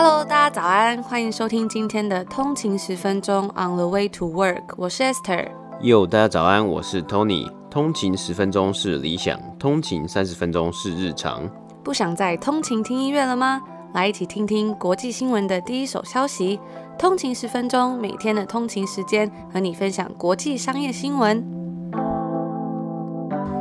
Hello，大家早安，欢迎收听今天的通勤十分钟 On the way to work，我是 Esther。Yo，大家早安，我是 Tony。通勤十分钟是理想，通勤三十分钟是日常。不想再通勤听音乐了吗？来一起听听国际新闻的第一手消息。通勤十分钟，每天的通勤时间和你分享国际商业新闻。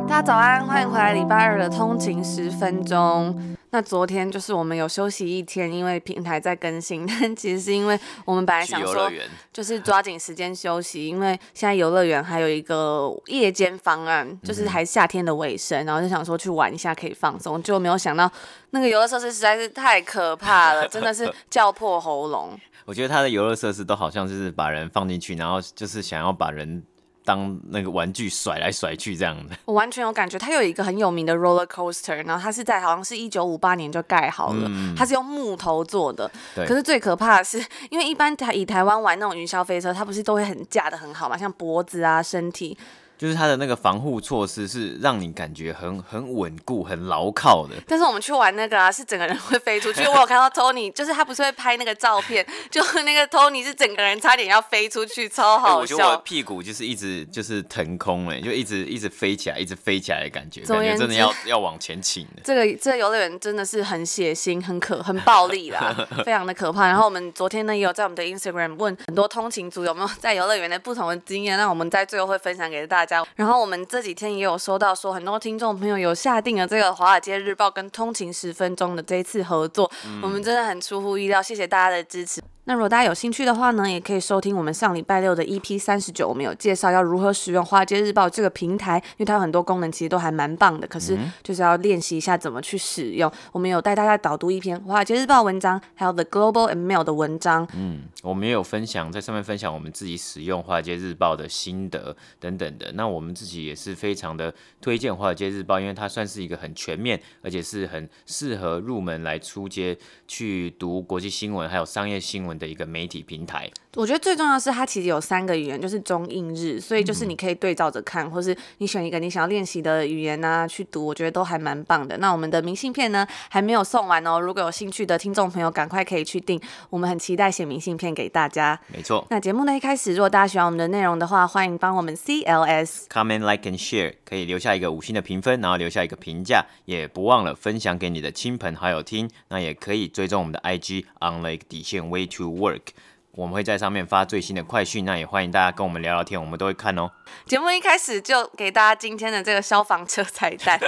大家早安，欢迎回来礼拜二的通勤十分钟。那昨天就是我们有休息一天，因为平台在更新，但其实是因为我们本来想说，就是抓紧时间休息，因为现在游乐园还有一个夜间方案，就是还夏天的尾声，然后就想说去玩一下可以放松，就没有想到那个游乐设施实在是太可怕了，真的是 叫破喉咙。我觉得它的游乐设施都好像就是把人放进去，然后就是想要把人。当那个玩具甩来甩去这样的，我完全有感觉。它有一个很有名的 roller coaster，然后它是在好像是一九五八年就盖好了，嗯、它是用木头做的。可是最可怕的是，因为一般台以台湾玩那种云霄飞车，它不是都会很架的很好嘛，像脖子啊、身体。就是它的那个防护措施是让你感觉很很稳固、很牢靠的。但是我们去玩那个啊，是整个人会飞出去。我有看到 Tony，就是他不是会拍那个照片，就那个 Tony 是整个人差点要飞出去，超好笑。我觉得我的屁股就是一直就是腾空哎，就一直一直飞起来，一直飞起来的感觉，感觉真的要要往前倾的。这个这个游乐园真的是很血腥、很可、很暴力啦，非常的可怕。然后我们昨天呢也有在我们的 Instagram 问很多通勤族有没有在游乐园的不同的经验，那我们在最后会分享给大家。然后我们这几天也有收到说，很多听众朋友有下定了这个《华尔街日报》跟《通勤十分钟》的这一次合作，嗯、我们真的很出乎意料，谢谢大家的支持。那如果大家有兴趣的话呢，也可以收听我们上礼拜六的 EP 三十九，我们有介绍要如何使用华尔街日报这个平台，因为它有很多功能其实都还蛮棒的，可是就是要练习一下怎么去使用。我们有带大家导读一篇华尔街日报文章，还有 The Global and Mail 的文章。嗯，我们也有分享在上面分享我们自己使用华尔街日报的心得等等的。那我们自己也是非常的推荐华尔街日报，因为它算是一个很全面，而且是很适合入门来出街去读国际新闻还有商业新闻的一个媒体平台。我觉得最重要的是它其实有三个语言，就是中英日，所以就是你可以对照着看，嗯、或是你选一个你想要练习的语言啊去读，我觉得都还蛮棒的。那我们的明信片呢还没有送完哦，如果有兴趣的听众朋友，赶快可以去订，我们很期待写明信片给大家。没错。那节目呢一开始，如果大家喜欢我们的内容的话，欢迎帮我们 CLS comment like and share，可以留下一个五星的评分，然后留下一个评价，也不忘了分享给你的亲朋好友听。那也可以追踪我们的 IG on the 底线 way to to work. 我们会在上面发最新的快讯，那也欢迎大家跟我们聊聊天，我们都会看哦。节目一开始就给大家今天的这个消防车彩蛋，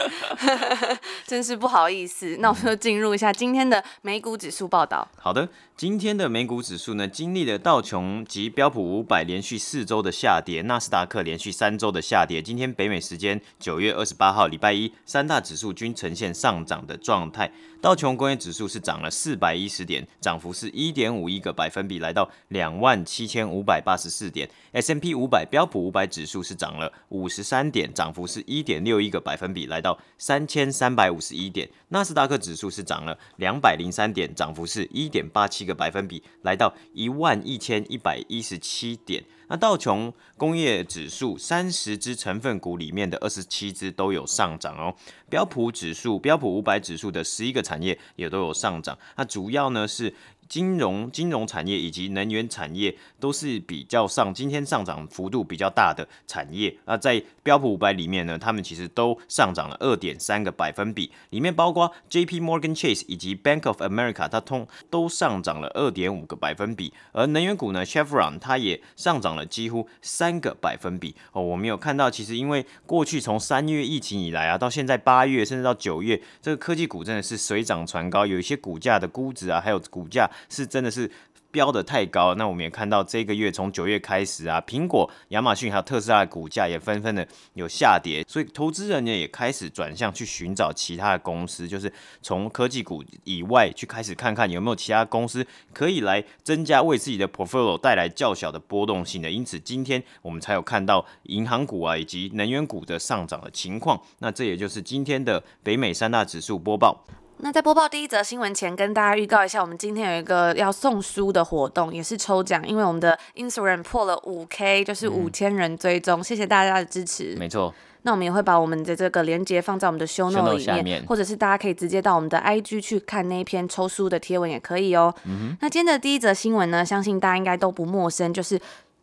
真是不好意思。那我们就进入一下今天的美股指数报道。好的。今天的美股指数呢，经历了道琼及标普五百连续四周的下跌，纳斯达克连续三周的下跌。今天北美时间九月二十八号礼拜一，三大指数均呈现上涨的状态。道琼工业指数是涨了四百一十点，涨幅是一点五一个百分比，来到两万七千五百八十四点。，S M P 五百标普五百指数是涨了五十三点，涨幅是一点六一个百分比，来到三千三百五十一点。纳斯达克指数是涨了两百零三点，涨幅是一点八七个百分比，来到一万一千一百一十七点。那道琼工业指数三十只成分股里面的二十七只都有上涨哦。标普指数、标普五百指数的十一个产业也都有上涨。那主要呢是。金融、金融产业以及能源产业都是比较上，今天上涨幅度比较大的产业。那在标普五百里面呢，他们其实都上涨了二点三个百分比，里面包括 J.P. Morgan Chase 以及 Bank of America，它通都上涨了二点五个百分比。而能源股呢，Chevron 它也上涨了几乎三个百分比。哦，我们有看到，其实因为过去从三月疫情以来啊，到现在八月甚至到九月，这个科技股真的是水涨船高，有一些股价的估值啊，还有股价。是真的是飙得太高，那我们也看到这个月从九月开始啊，苹果、亚马逊还有特斯拉的股价也纷纷的有下跌，所以投资人呢也开始转向去寻找其他的公司，就是从科技股以外去开始看看有没有其他公司可以来增加为自己的 portfolio 带来较小的波动性的。因此今天我们才有看到银行股啊以及能源股的上涨的情况。那这也就是今天的北美三大指数播报。那在播报第一则新闻前，跟大家预告一下，我们今天有一个要送书的活动，也是抽奖，因为我们的 Instagram 破了五 K，就是五千人追踪，嗯、谢谢大家的支持。没错。那我们也会把我们的这个链接放在我们的 show note 里面，面或者是大家可以直接到我们的 IG 去看那一篇抽书的贴文也可以哦。嗯、那今天的第一则新闻呢，相信大家应该都不陌生，就是。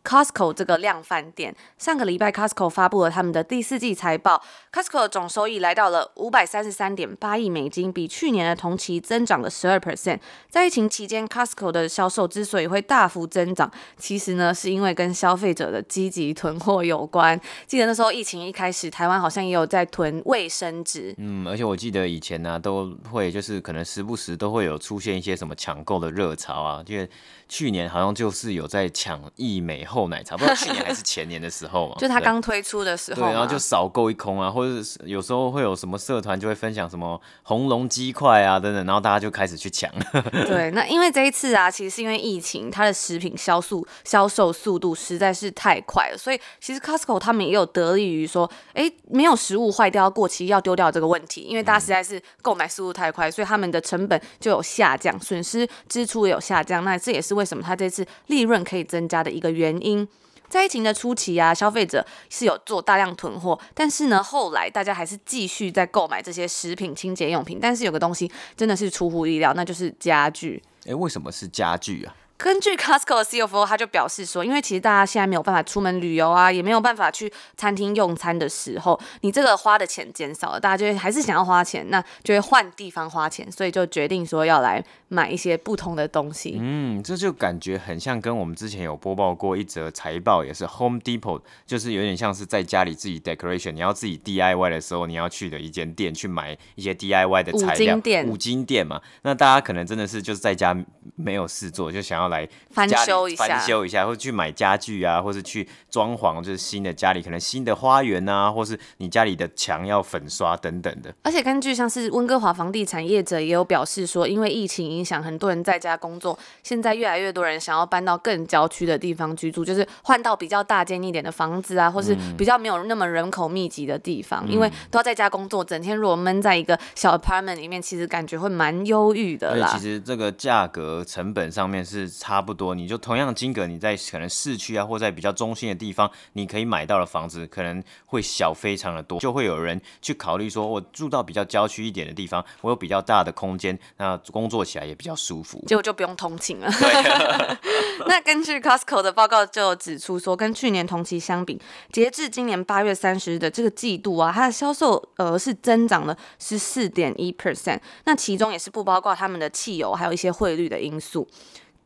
Costco 这个量贩店，上个礼拜 Costco 发布了他们的第四季财报，Costco 的总收益来到了五百三十三点八亿美金，比去年的同期增长了十二 percent。在疫情期间，Costco 的销售之所以会大幅增长，其实呢是因为跟消费者的积极囤货有关。记得那时候疫情一开始，台湾好像也有在囤卫生纸。嗯，而且我记得以前呢、都会就是可能时不时都会有出现一些什么抢购的热潮啊，因为去年好像就是有在抢义美后奶茶，不知道去年还是前年的时候嘛，就他刚推出的时候，对，然后就扫购一空啊，或者是有时候会有什么社团就会分享什么红龙鸡块啊等等，然后大家就开始去抢。对，那因为这一次啊，其实是因为疫情，它的食品销速销售速度实在是太快了，所以其实 Costco 他们也有得利于说，哎，没有食物坏掉过期要丢掉这个问题，因为大家实在是购买速度太快，所以他们的成本就有下降，损失支出也有下降，那这也是。为什么它这次利润可以增加的一个原因，在疫情的初期啊，消费者是有做大量囤货，但是呢，后来大家还是继续在购买这些食品、清洁用品。但是有个东西真的是出乎意料，那就是家具。诶，为什么是家具啊？根据 Costco 的 CFO，他就表示说，因为其实大家现在没有办法出门旅游啊，也没有办法去餐厅用餐的时候，你这个花的钱减少了，大家就会还是想要花钱，那就会换地方花钱，所以就决定说要来买一些不同的东西。嗯，这就感觉很像跟我们之前有播报过一则财报，也是 Home Depot，就是有点像是在家里自己 decoration，你要自己 DIY 的时候，你要去的一间店去买一些 DIY 的材料。五金店。五金店嘛，那大家可能真的是就是在家没有事做，就想要来翻修一下，翻修一下，或者去买家具啊，或是去装潢，就是新的家里可能新的花园啊，或是你家里的墙要粉刷等等的。而且根据像是温哥华房地产业者也有表示说，因为疫情影响，很多人在家工作，现在越来越多人想要搬到更郊区的地方居住，就是换到比较大间一点的房子啊，或是比较没有那么人口密集的地方，嗯、因为都要在家工作，整天如果闷在一个小 apartment 里面，其实感觉会蛮忧郁的啦。其实这个价格成本上面是差不多，你就同样的金额，你在可能市区啊，或在比较中心的地方，你可以买到的房子可能会小非常的多，就会有人去考虑说，我住到比较郊区一点的地方，我有比较大的空间，那工作起来也比较舒服，结果就不用通勤了。对 那根据 Costco 的报告就指出说，跟去年同期相比，截至今年八月三十日的这个季度啊，它的销售额是增长了十四点一 percent，那其中也是不包括他们的汽油，还有一些汇率的因素。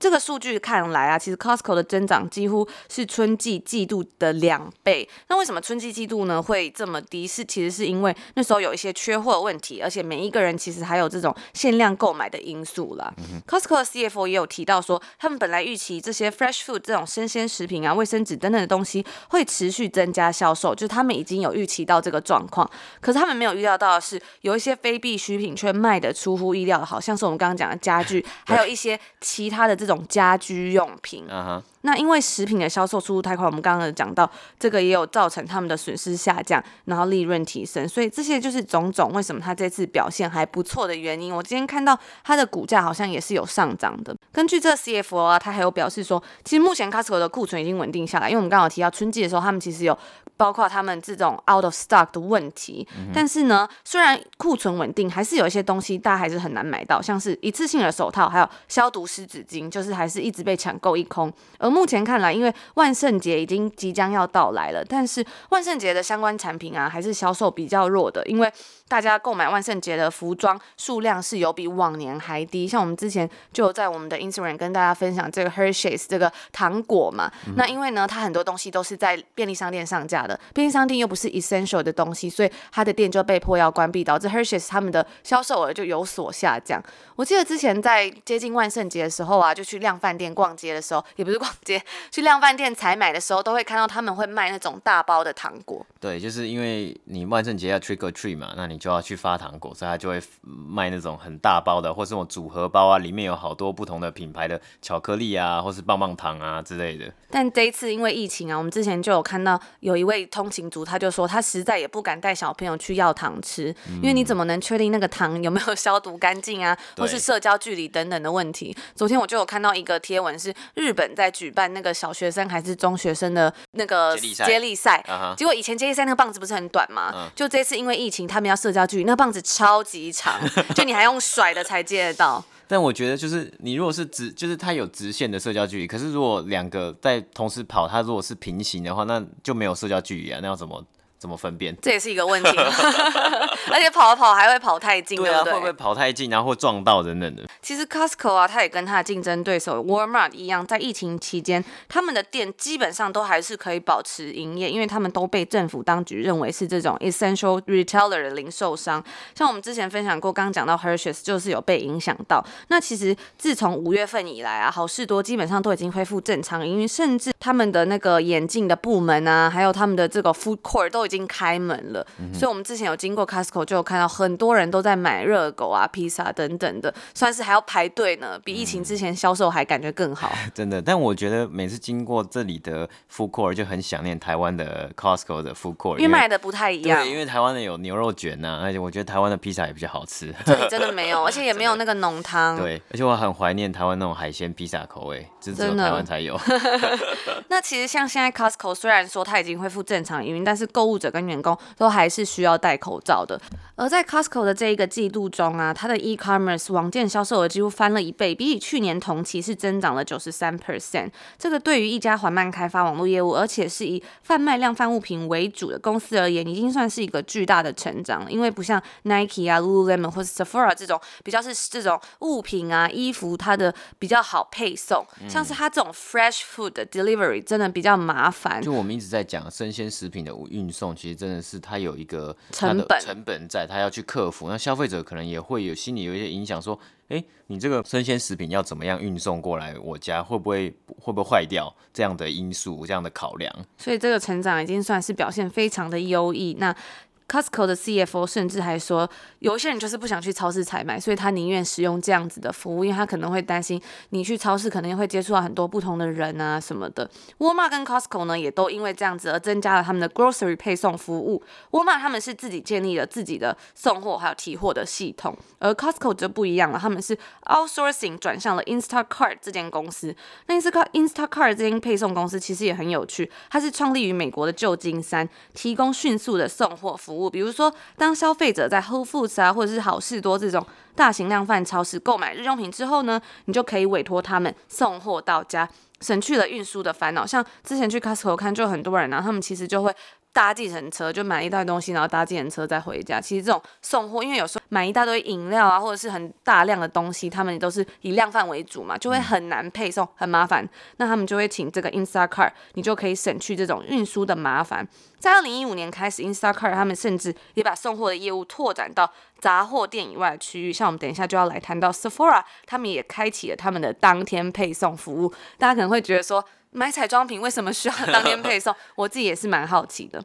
这个数据看来啊，其实 Costco 的增长几乎是春季季度的两倍。那为什么春季季度呢会这么低？是其实是因为那时候有一些缺货的问题，而且每一个人其实还有这种限量购买的因素啦。Costco 的 CFO 也有提到说，他们本来预期这些 fresh food 这种生鲜食品啊、卫生纸等等的东西会持续增加销售，就是他们已经有预期到这个状况。可是他们没有预料到的是，有一些非必需品却卖的出乎意料的好，像是我们刚刚讲的家具，还有一些其他的这种。这种家居用品，uh huh. 那因为食品的销售速度太快，我们刚刚有讲到，这个也有造成他们的损失下降，然后利润提升，所以这些就是种种为什么它这次表现还不错的原因。我今天看到它的股价好像也是有上涨的。根据这 CFO 啊，他还有表示说，其实目前 Costco 的库存已经稳定下来，因为我们刚好提到春季的时候，他们其实有包括他们这种 out of stock 的问题，嗯、但是呢，虽然库存稳定，还是有一些东西大家还是很难买到，像是一次性的手套，还有消毒湿纸巾，就是还是一直被抢购一空。而目前看来，因为万圣节已经即将要到来了，但是万圣节的相关产品啊，还是销售比较弱的，因为大家购买万圣节的服装数量是有比往年还低。像我们之前就有在我们的 Instagram 跟大家分享这个 Hershey's 这个糖果嘛，嗯、那因为呢，它很多东西都是在便利商店上架的，便利商店又不是 essential 的东西，所以他的店就被迫要关闭，导致 Hershey's 他们的销售额就有所下降。我记得之前在接近万圣节的时候啊，就去量贩店逛街的时候，也不是逛街，去量贩店采买的时候，都会看到他们会卖那种大包的糖果。对，就是因为你万圣节要 trick or treat 嘛，那你就要去发糖果，所以他就会卖那种很大包的，或是那种组合包啊，里面有好多不同的品牌的巧克力啊，或是棒棒糖啊之类的。但这一次因为疫情啊，我们之前就有看到有一位。位通勤族，他就说他实在也不敢带小朋友去药堂吃，嗯、因为你怎么能确定那个糖有没有 消毒干净啊，或是社交距离等等的问题？昨天我就有看到一个贴文，是日本在举办那个小学生还是中学生的那个接力赛，结果以前接力赛那个棒子不是很短吗？嗯、就这次因为疫情，他们要社交距离，那个棒子超级长，就你还用甩的才接得到。但我觉得就是你如果是直，就是它有直线的社交距离，可是如果两个在同时跑，它如果是平行的话，那就没有社交距离啊，那要怎么？怎么分辨？这也是一个问题，而且跑啊跑还会跑太近，对啊，对对会不会跑太近，然后会撞到等等的？其实 Costco 啊，它也跟它的竞争对手 Walmart 一样，在疫情期间，他们的店基本上都还是可以保持营业，因为他们都被政府当局认为是这种 essential retailer 的零售商。像我们之前分享过，刚刚讲到 Hershey's 就是有被影响到。那其实自从五月份以来啊，好事多基本上都已经恢复正常营运，甚至他们的那个眼镜的部门啊，还有他们的这个 food court 都已经。已经开门了，嗯、所以我们之前有经过 Costco，就有看到很多人都在买热狗啊、披萨等等的，算是还要排队呢，比疫情之前销售还感觉更好。真的，但我觉得每次经过这里的 food court 就很想念台湾的 Costco 的 food court，因为卖的不太一样。对，因为台湾的有牛肉卷呐、啊，而且我觉得台湾的披萨也比较好吃。这里真的没有，而且也没有那个浓汤。对，而且我很怀念台湾那种海鲜披萨口味，这只有台湾才有。那其实像现在 Costco 虽然说它已经恢复正常营运，但是购物者跟员工都还是需要戴口罩的。而在 Costco 的这一个季度中啊，它的 e-commerce 网店销售额几乎翻了一倍，比起去年同期是增长了九十三 percent。这个对于一家缓慢开发网络业务，而且是以贩卖量贩物品为主的公司而言，已经算是一个巨大的成长了。因为不像 Nike 啊、Lululemon 或者 Sephora 这种比较是这种物品啊、衣服，它的比较好配送，像是它这种 fresh food 的 delivery 真的比较麻烦。就我们一直在讲生鲜食品的运送，其实真的是它有一个成本成本在。他要去克服，那消费者可能也会有心里有一些影响，说，诶，你这个生鲜食品要怎么样运送过来我家，会不会会不会坏掉？这样的因素，这样的考量。所以这个成长已经算是表现非常的优异。那 Costco 的 CFO 甚至还说，有些人就是不想去超市采买，所以他宁愿使用这样子的服务，因为他可能会担心你去超市可能会接触到很多不同的人啊什么的。Walmart 跟 Costco 呢，也都因为这样子而增加了他们的 grocery 配送服务。Walmart 他们是自己建立了自己的送货还有提货的系统，而 Costco 就不一样了，他们是 outsourcing 转向了 Instacart 这间公司。那 Instacart Instacart 这间配送公司其实也很有趣，它是创立于美国的旧金山，提供迅速的送货服务。比如说，当消费者在 Whole Foods 啊，或者是好事多这种大型量贩超市购买日用品之后呢，你就可以委托他们送货到家，省去了运输的烦恼。像之前去 Costco 看，就很多人啊，他们其实就会搭计程车，就买一袋东西，然后搭计程车再回家。其实这种送货，因为有时候买一大堆饮料啊，或者是很大量的东西，他们也都是以量贩为主嘛，就会很难配送，很麻烦。那他们就会请这个 Instacart，你就可以省去这种运输的麻烦。在二零一五年开始，Instacart 他们甚至也把送货的业务拓展到杂货店以外的区域。像我们等一下就要来谈到 Sephora，他们也开启了他们的当天配送服务。大家可能会觉得说，买彩妆品为什么需要当天配送？我自己也是蛮好奇的。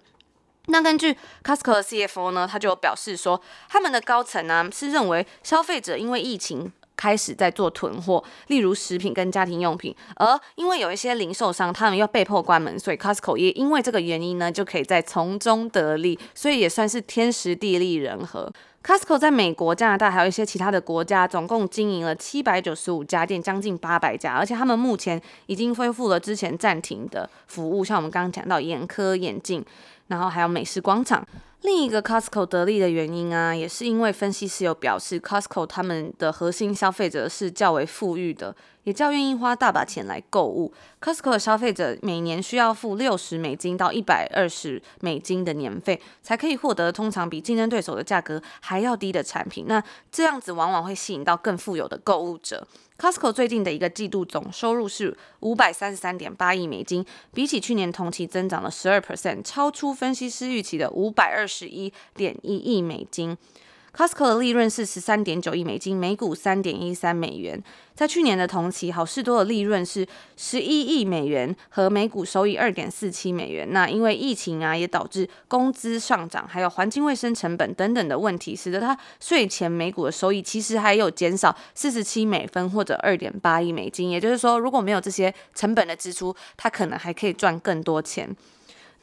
那根据 Costco 的 CFO 呢，他就表示说，他们的高层呢是认为消费者因为疫情。开始在做囤货，例如食品跟家庭用品，而因为有一些零售商他们要被迫关门，所以 Costco 也因为这个原因呢，就可以在从中得利，所以也算是天时地利人和。Costco 在美国、加拿大还有一些其他的国家，总共经营了七百九十五家店，将近八百家，而且他们目前已经恢复了之前暂停的服务，像我们刚刚讲到眼科、眼镜，然后还有美食广场。另一个 Costco 得利的原因啊，也是因为分析师有表示，Costco 他们的核心消费者是较为富裕的，也较愿意花大把钱来购物。Costco 的消费者每年需要付六十美金到一百二十美金的年费，才可以获得通常比竞争对手的价格还要低的产品。那这样子往往会吸引到更富有的购物者。Costco 最近的一个季度总收入是五百三十三点八亿美金，比起去年同期增长了十二 percent，超出分析师预期的五百二十十一点一亿美金。Costco 的利润是十三点九亿美金，每股三点一三美元。在去年的同期，好事多的利润是十一亿美元和每股收益二点四七美元。那因为疫情啊，也导致工资上涨，还有环境卫生成本等等的问题，使得它税前每股的收益其实还有减少四十七美分或者二点八亿美金。也就是说，如果没有这些成本的支出，它可能还可以赚更多钱。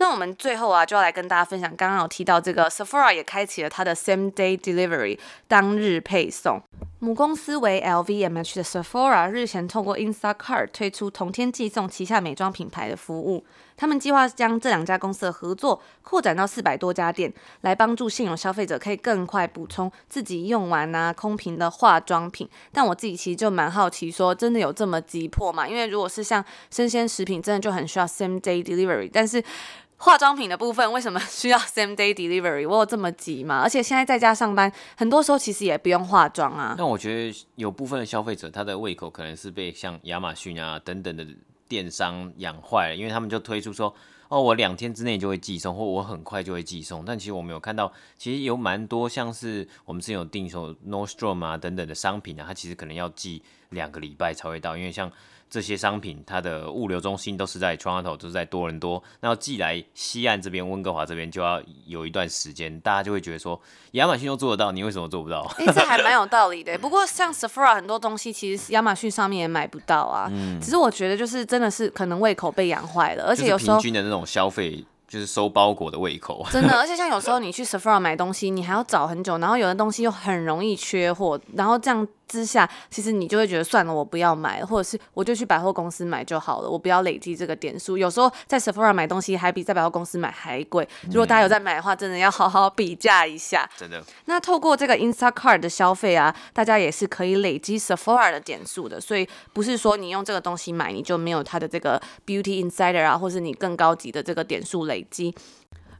那我们最后啊，就要来跟大家分享，刚刚有提到这个 Sephora 也开启了它的 Same Day Delivery 当日配送。母公司为 LVMH 的 Sephora 日前透过 Instacart 推出同天寄送旗下美妆品牌的服务。他们计划将这两家公司的合作扩展到四百多家店，来帮助现有消费者可以更快补充自己用完啊空瓶的化妆品。但我自己其实就蛮好奇，说真的有这么急迫吗？因为如果是像生鲜食品，真的就很需要 Same Day Delivery，但是。化妆品的部分为什么 需要 same day delivery？我有这么急吗？而且现在在家上班，很多时候其实也不用化妆啊。那我觉得有部分的消费者，他的胃口可能是被像亚马逊啊等等的电商养坏了，因为他们就推出说，哦，我两天之内就会寄送，或我很快就会寄送。但其实我们有看到，其实有蛮多像是我们之前有订售 Nordstrom 啊等等的商品啊，它其实可能要寄两个礼拜才会到，因为像。这些商品它的物流中心都是在 Toronto，都是在多伦多，那要寄来西岸这边温哥华这边就要有一段时间，大家就会觉得说亚马逊都做得到，你为什么做不到？哎、欸，这还蛮有道理的。不过像 Sephora 很多东西其实亚马逊上面也买不到啊。嗯，只是我觉得就是真的是可能胃口被养坏了，而且有时候平均的那种消费。就是收包裹的胃口，真的，而且像有时候 你去 Sephora 买东西，你还要找很久，然后有的东西又很容易缺货，然后这样之下，其实你就会觉得算了，我不要买，或者是我就去百货公司买就好了，我不要累积这个点数。有时候在 Sephora 买东西还比在百货公司买还贵。如果大家有在买的话，真的要好好比价一下。真的。那透过这个 Instacart 的消费啊，大家也是可以累积 Sephora 的点数的，所以不是说你用这个东西买，你就没有它的这个 Beauty Insider 啊，或是你更高级的这个点数累积。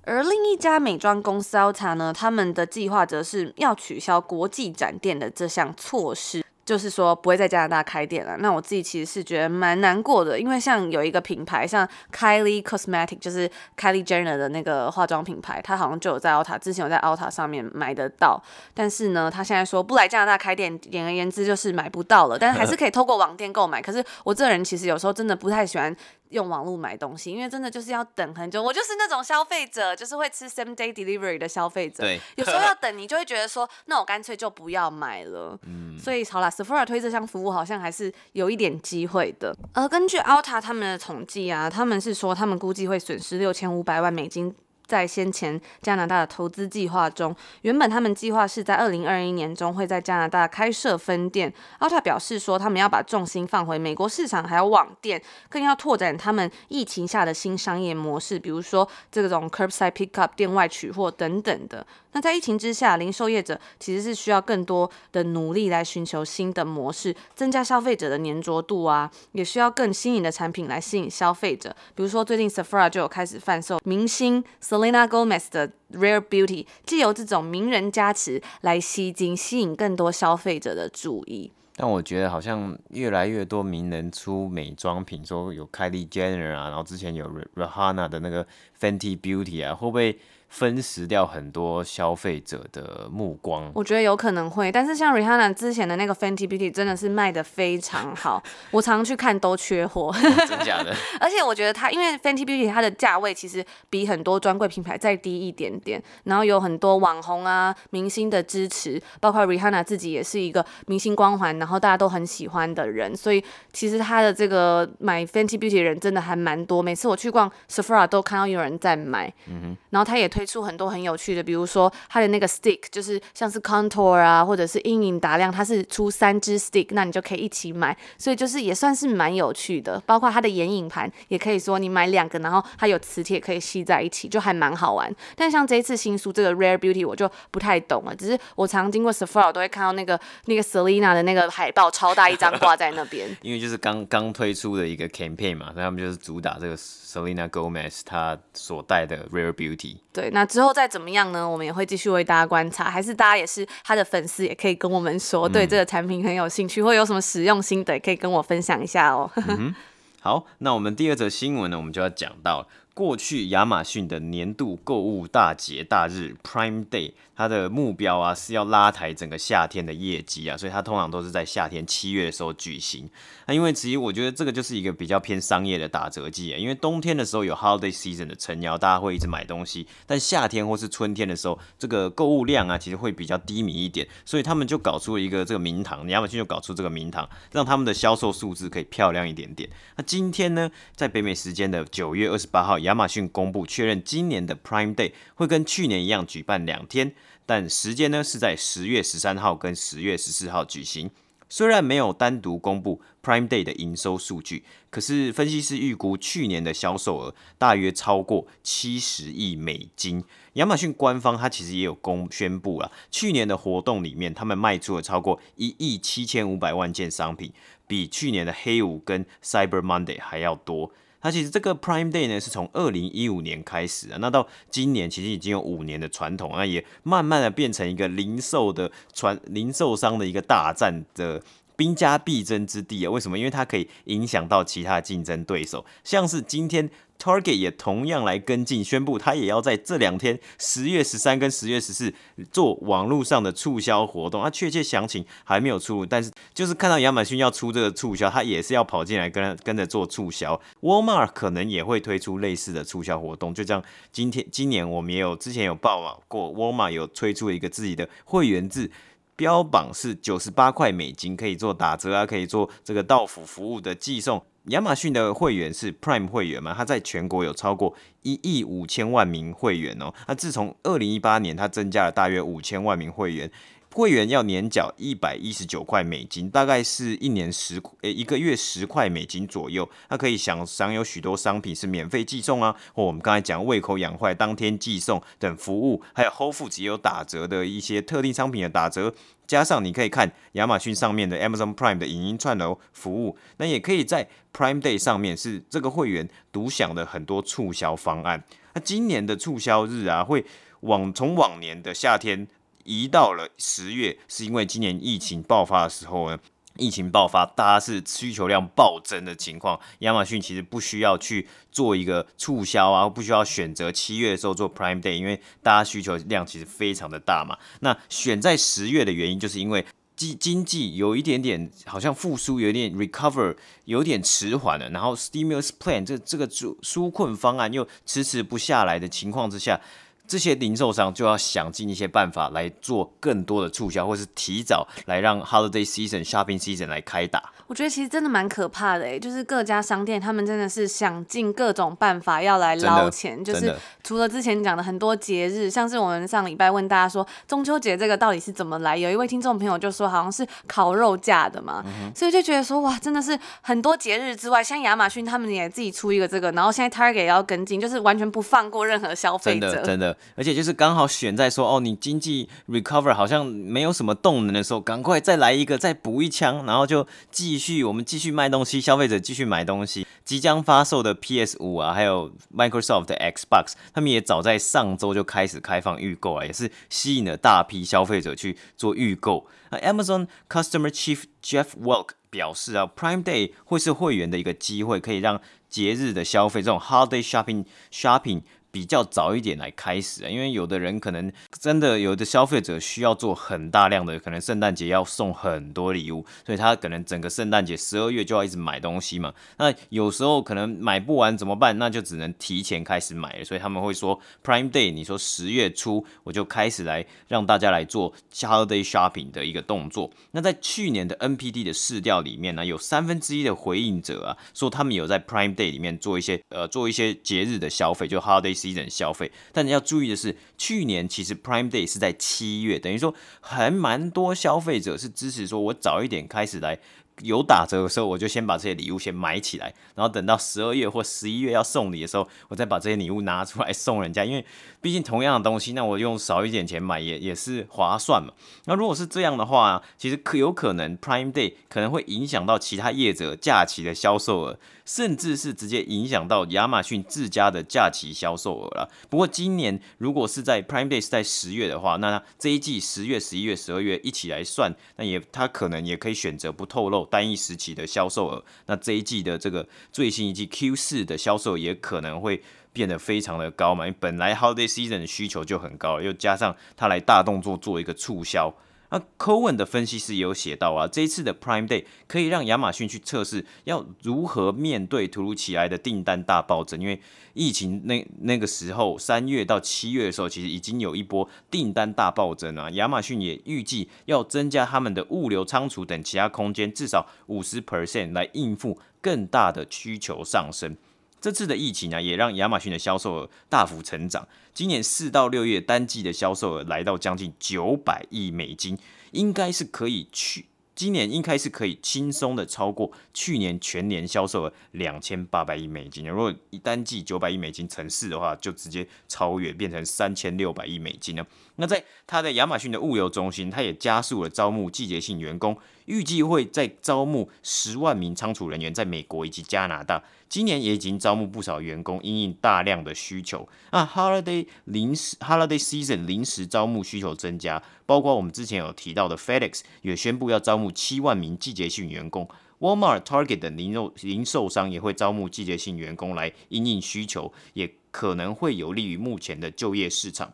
而另一家美妆公司 Ulta 呢，他们的计划则是要取消国际展店的这项措施。就是说不会在加拿大开店了，那我自己其实是觉得蛮难过的，因为像有一个品牌，像 Kylie Cosmetic，就是 Kylie Jenner 的那个化妆品牌，它好像就有在 Ulta，之前有在 Ulta 上面买得到，但是呢，他现在说不来加拿大开店，简而言之就是买不到了，但是还是可以透过网店购买。可是我这个人其实有时候真的不太喜欢用网络买东西，因为真的就是要等很久，我就是那种消费者，就是会吃 same day delivery 的消费者，对，有时候要等，你就会觉得说，那我干脆就不要买了，嗯，所以好啦。Sephora 推这项服务好像还是有一点机会的。而根据 Alta 他们的统计啊，他们是说他们估计会损失六千五百万美金。在先前加拿大的投资计划中，原本他们计划是在二零二一年中会在加拿大开设分店。奥特表示说，他们要把重心放回美国市场，还有网店，更要拓展他们疫情下的新商业模式，比如说这种 curbside pickup 店外取货等等的。那在疫情之下，零售业者其实是需要更多的努力来寻求新的模式，增加消费者的粘着度啊，也需要更新颖的产品来吸引消费者。比如说，最近 Sephora 就有开始贩售明星 Selena Gomez 的 Rare Beauty，借由这种名人加持来吸睛，吸引更多消费者的注意。但我觉得好像越来越多名人出美妆品，说有 Kylie Jenner 啊，然后之前有 Rihanna 的那个 Fenty Beauty 啊，会不会？分食掉很多消费者的目光，我觉得有可能会，但是像 Rihanna 之前的那个 Fenty Beauty 真的是卖的非常好，我常常去看都缺货，哦，真假的？而且我觉得它，因为 Fenty Beauty 它的价位其实比很多专柜品牌再低一点点，然后有很多网红啊、明星的支持，包括 Rihanna 自己也是一个明星光环，然后大家都很喜欢的人，所以其实他的这个买 Fenty Beauty 的人真的还蛮多，每次我去逛 Sephora 都看到有人在买，嗯哼，然后他也推。推出很多很有趣的，比如说它的那个 stick，就是像是 contour 啊，或者是阴影打亮，它是出三支 stick，那你就可以一起买，所以就是也算是蛮有趣的。包括它的眼影盘，也可以说你买两个，然后它有磁铁可以吸在一起，就还蛮好玩。但像这一次新书这个 Rare Beauty，我就不太懂了。只是我常经过 Sephora 都会看到那个那个 Selina 的那个海报，超大一张挂在那边。因为就是刚刚推出的一个 campaign 嘛，所以他们就是主打这个 Selina Gomez 她所带的 Rare Beauty。对。那之后再怎么样呢？我们也会继续为大家观察，还是大家也是他的粉丝，也可以跟我们说，对这个产品很有兴趣，或有什么使用心得，也可以跟我分享一下哦。嗯、好，那我们第二则新闻呢，我们就要讲到过去亚马逊的年度购物大节大日 Prime Day。它的目标啊是要拉抬整个夏天的业绩啊，所以它通常都是在夏天七月的时候举行。那因为其实我觉得这个就是一个比较偏商业的打折季啊，因为冬天的时候有 Holiday Season 的撑腰，大家会一直买东西，但夏天或是春天的时候，这个购物量啊其实会比较低迷一点，所以他们就搞出了一个这个名堂，亚马逊就搞出这个名堂，让他们的销售数字可以漂亮一点点。那今天呢，在北美时间的九月二十八号，亚亚马逊公布确认，今年的 Prime Day 会跟去年一样举办两天，但时间呢是在十月十三号跟十月十四号举行。虽然没有单独公布 Prime Day 的营收数据，可是分析师预估去年的销售额大约超过七十亿美金。亚马逊官方他其实也有公宣布了，去年的活动里面，他们卖出了超过一亿七千五百万件商品，比去年的黑五跟 Cyber Monday 还要多。它其实这个 Prime Day 呢，是从二零一五年开始啊，那到今年其实已经有五年的传统，那也慢慢的变成一个零售的传零售商的一个大战的兵家必争之地啊。为什么？因为它可以影响到其他竞争对手，像是今天。Target 也同样来跟进，宣布他也要在这两天，十月十三跟十月十四做网络上的促销活动。啊，确切详情还没有出，但是就是看到亚马逊要出这个促销，他也是要跑进来跟跟着做促销。Walmart 可能也会推出类似的促销活动，就像。今天今年我们也有之前有报道过，Walmart 有推出一个自己的会员制，标榜是九十八块美金可以做打折啊，可以做这个到府服务的寄送。亚马逊的会员是 Prime 会员嘛？它在全国有超过一亿五千万名会员哦。那自从二零一八年，它增加了大约五千万名会员，会员要年缴一百一十九块美金，大概是一年十诶一个月十块美金左右。它可以享享有许多商品是免费寄送啊，或我们刚才讲胃口养坏当天寄送等服务，还有 Whole Foods 也有打折的一些特定商品的打折。加上你可以看亚马逊上面的 Amazon Prime 的影音串流服务，那也可以在 Prime Day 上面是这个会员独享的很多促销方案。那今年的促销日啊，会往从往年的夏天移到了十月，是因为今年疫情爆发的时候呢。疫情爆发，大家是需求量暴增的情况，亚马逊其实不需要去做一个促销啊，不需要选择七月的时候做 Prime Day，因为大家需求量其实非常的大嘛。那选在十月的原因，就是因为经经济有一点点好像复苏，有点 recover，有点迟缓了，然后 Stimulus Plan 这这个纾纾困方案又迟迟不下来的情况之下。这些零售商就要想尽一些办法来做更多的促销，或是提早来让 Holiday Season、Shopping Season 来开打。我觉得其实真的蛮可怕的诶，就是各家商店他们真的是想尽各种办法要来捞钱，就是除了之前讲的很多节日，像是我们上礼拜问大家说中秋节这个到底是怎么来，有一位听众朋友就说好像是烤肉价的嘛，嗯、所以就觉得说哇，真的是很多节日之外，像亚马逊他们也自己出一个这个，然后现在 Target 也要跟进，就是完全不放过任何消费者，真的真的。而且就是刚好选在说哦，你经济 recover 好像没有什么动能的时候，赶快再来一个，再补一枪，然后就继续我们继续卖东西，消费者继续买东西。即将发售的 PS 五啊，还有 Microsoft 的 Xbox，他们也早在上周就开始开放预购啊，也是吸引了大批消费者去做预购。那 Amazon Customer Chief Jeff Welk 表示啊，Prime Day 会是会员的一个机会，可以让节日的消费这种 Holiday Shopping Shopping。比较早一点来开始啊，因为有的人可能真的有的消费者需要做很大量的，可能圣诞节要送很多礼物，所以他可能整个圣诞节十二月就要一直买东西嘛。那有时候可能买不完怎么办？那就只能提前开始买了。所以他们会说 Prime Day，你说十月初我就开始来让大家来做 Holiday Shopping 的一个动作。那在去年的 NPD 的市调里面呢，有三分之一的回应者啊说他们有在 Prime Day 里面做一些呃做一些节日的消费，就 Holiday。基人消费，但要注意的是，去年其实 Prime Day 是在七月，等于说还蛮多消费者是支持说，我早一点开始来。有打折的时候，我就先把这些礼物先买起来，然后等到十二月或十一月要送礼的时候，我再把这些礼物拿出来送人家。因为毕竟同样的东西，那我用少一点钱买也也是划算嘛。那如果是这样的话，其实可有可能 Prime Day 可能会影响到其他业者假期的销售额，甚至是直接影响到亚马逊自家的假期销售额了。不过今年如果是在 Prime Day 是在十月的话，那这一季十月、十一月、十二月一起来算，那也他可能也可以选择不透露。单一时期的销售额，那这一季的这个最新一季 Q 四的销售也可能会变得非常的高嘛，因为本来 Holiday Season 的需求就很高，又加上他来大动作做一个促销。那 Cowen 的分析师也有写到啊，这一次的 Prime Day 可以让亚马逊去测试要如何面对突如其来的订单大暴增，因为疫情那那个时候三月到七月的时候，其实已经有一波订单大暴增啊。亚马逊也预计要增加他们的物流仓储等其他空间，至少五十 percent 来应付更大的需求上升。这次的疫情呢，也让亚马逊的销售额大幅成长。今年四到六月单季的销售额来到将近九百亿美金，应该是可以去。今年应该是可以轻松的超过去年全年销售额两千八百亿美金。如果一单季九百亿美金乘四的话，就直接超越，变成三千六百亿美金了。那在它的亚马逊的物流中心，它也加速了招募季节性员工，预计会再招募十万名仓储人员，在美国以及加拿大。今年也已经招募不少员工，因应大量的需求。那 Holiday 临时 Holiday Season 临时招募需求增加，包括我们之前有提到的 FedEx 也宣布要招募七万名季节性员工，Walmart、Target 等零售零售商也会招募季节性员工来因应需求，也可能会有利于目前的就业市场。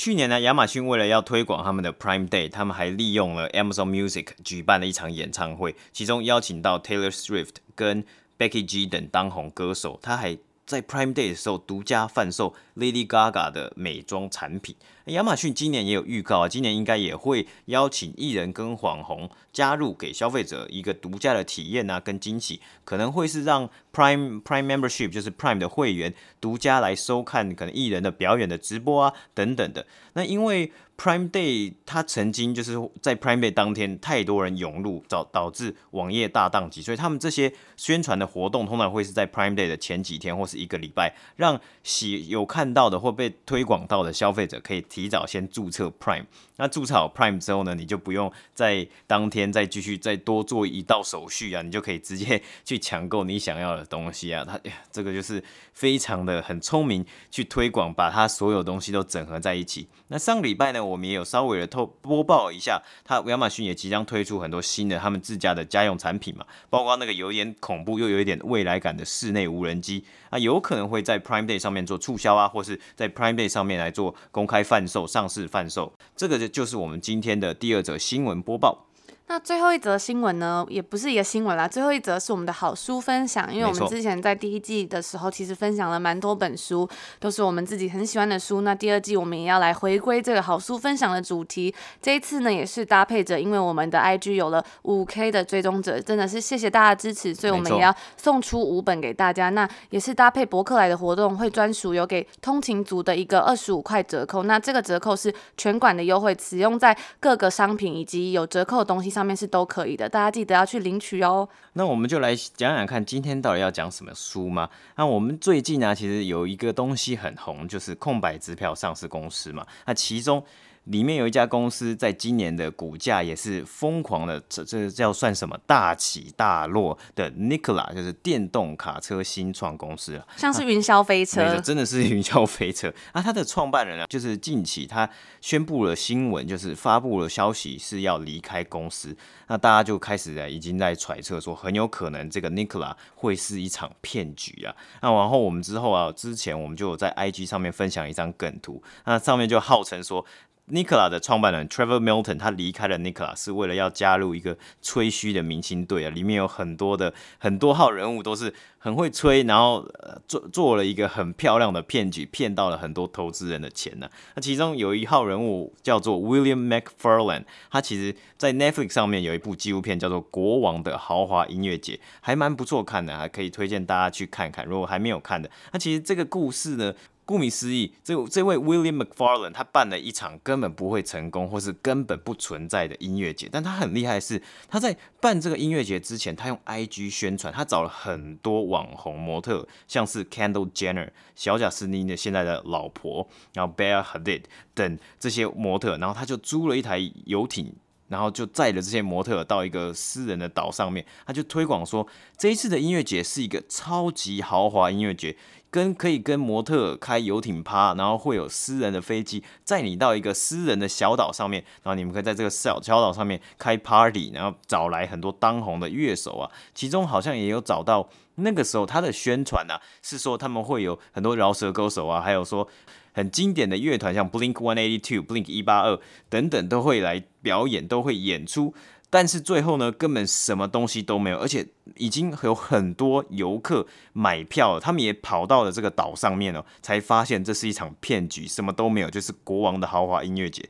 去年呢，亚马逊为了要推广他们的 Prime Day，他们还利用了 Amazon Music 举办了一场演唱会，其中邀请到 Taylor Swift 跟 Becky G 等当红歌手，他还在 Prime Day 的时候独家贩售 Lady Gaga 的美妆产品。亚马逊今年也有预告啊，今年应该也会邀请艺人跟网红加入，给消费者一个独家的体验啊，跟惊喜，可能会是让 Prime Prime Membership 就是 Prime 的会员独家来收看可能艺人的表演的直播啊等等的。那因为 Prime Day 它曾经就是在 Prime Day 当天太多人涌入，导导致网页大宕机，所以他们这些宣传的活动通常会是在 Prime Day 的前几天或是一个礼拜，让喜有看到的或被推广到的消费者可以提早先注册 Prime。那注册好 Prime 之后呢，你就不用在当天再继续再多做一道手续啊，你就可以直接 去抢购你想要的东西啊。它这个就是非常的很聪明去推广，把它所有东西都整合在一起。那上个礼拜呢，我们也有稍微的透播报一下，它亚马逊也即将推出很多新的他们自家的家用产品嘛，包括那个有一点恐怖又有一点未来感的室内无人机啊，有可能会在 Prime Day 上面做促销啊，或是在 Prime Day 上面来做公开贩售、上市贩售，这个就就是我们今天的第二则新闻播报。那最后一则新闻呢，也不是一个新闻啦。最后一则是我们的好书分享，因为我们之前在第一季的时候，其实分享了蛮多本书，都是我们自己很喜欢的书。那第二季我们也要来回归这个好书分享的主题。这一次呢，也是搭配着，因为我们的 IG 有了五 K 的追踪者，真的是谢谢大家支持，所以我们也要送出五本给大家。那也是搭配博客来的活动，会专属有给通勤族的一个二十五块折扣。那这个折扣是全馆的优惠，使用在各个商品以及有折扣的东西上。上面是都可以的，大家记得要去领取哦。那我们就来讲讲看，今天到底要讲什么书吗？那我们最近呢、啊，其实有一个东西很红，就是空白支票上市公司嘛。那其中。里面有一家公司，在今年的股价也是疯狂的，这这叫算什么大起大落的？Nikola 就是电动卡车新创公司啊，像是云霄飞车，啊、真的是云霄飞车。那 它的创办人啊，就是近期他宣布了新闻，就是发布了消息是要离开公司。那大家就开始啊，已经在揣测说，很有可能这个 Nikola 会是一场骗局啊。那然后我们之后啊，之前我们就有在 IG 上面分享一张梗图，那上面就号称说。Nikola 的创办人 Trevor Milton，他离开了 Nikola 是为了要加入一个吹嘘的明星队啊，里面有很多的很多号人物都是很会吹，然后做做了一个很漂亮的骗局，骗到了很多投资人的钱呢。那其中有一号人物叫做 William McFarland，他其实在 Netflix 上面有一部纪录片叫做《国王的豪华音乐节》，还蛮不错看的，还可以推荐大家去看看。如果还没有看的，那其实这个故事呢。顾名思义，这这位 William McFarlane 他办了一场根本不会成功，或是根本不存在的音乐节。但他很厉害是，他在办这个音乐节之前，他用 IG 宣传，他找了很多网红模特，像是 Kendall Jenner 小贾斯汀的现在的老婆，然后 Bella Hadid 等这些模特，然后他就租了一台游艇，然后就载着这些模特到一个私人的岛上面，他就推广说，这一次的音乐节是一个超级豪华音乐节。跟可以跟模特开游艇趴，然后会有私人的飞机载你到一个私人的小岛上面，然后你们可以在这个小小岛上面开 party，然后找来很多当红的乐手啊，其中好像也有找到那个时候他的宣传啊，是说他们会有很多饶舌歌手啊，还有说很经典的乐团，像 Blink One Eighty Two、Blink 一八二等等都会来表演，都会演出。但是最后呢，根本什么东西都没有，而且已经有很多游客买票了，他们也跑到了这个岛上面了，才发现这是一场骗局，什么都没有，就是国王的豪华音乐节，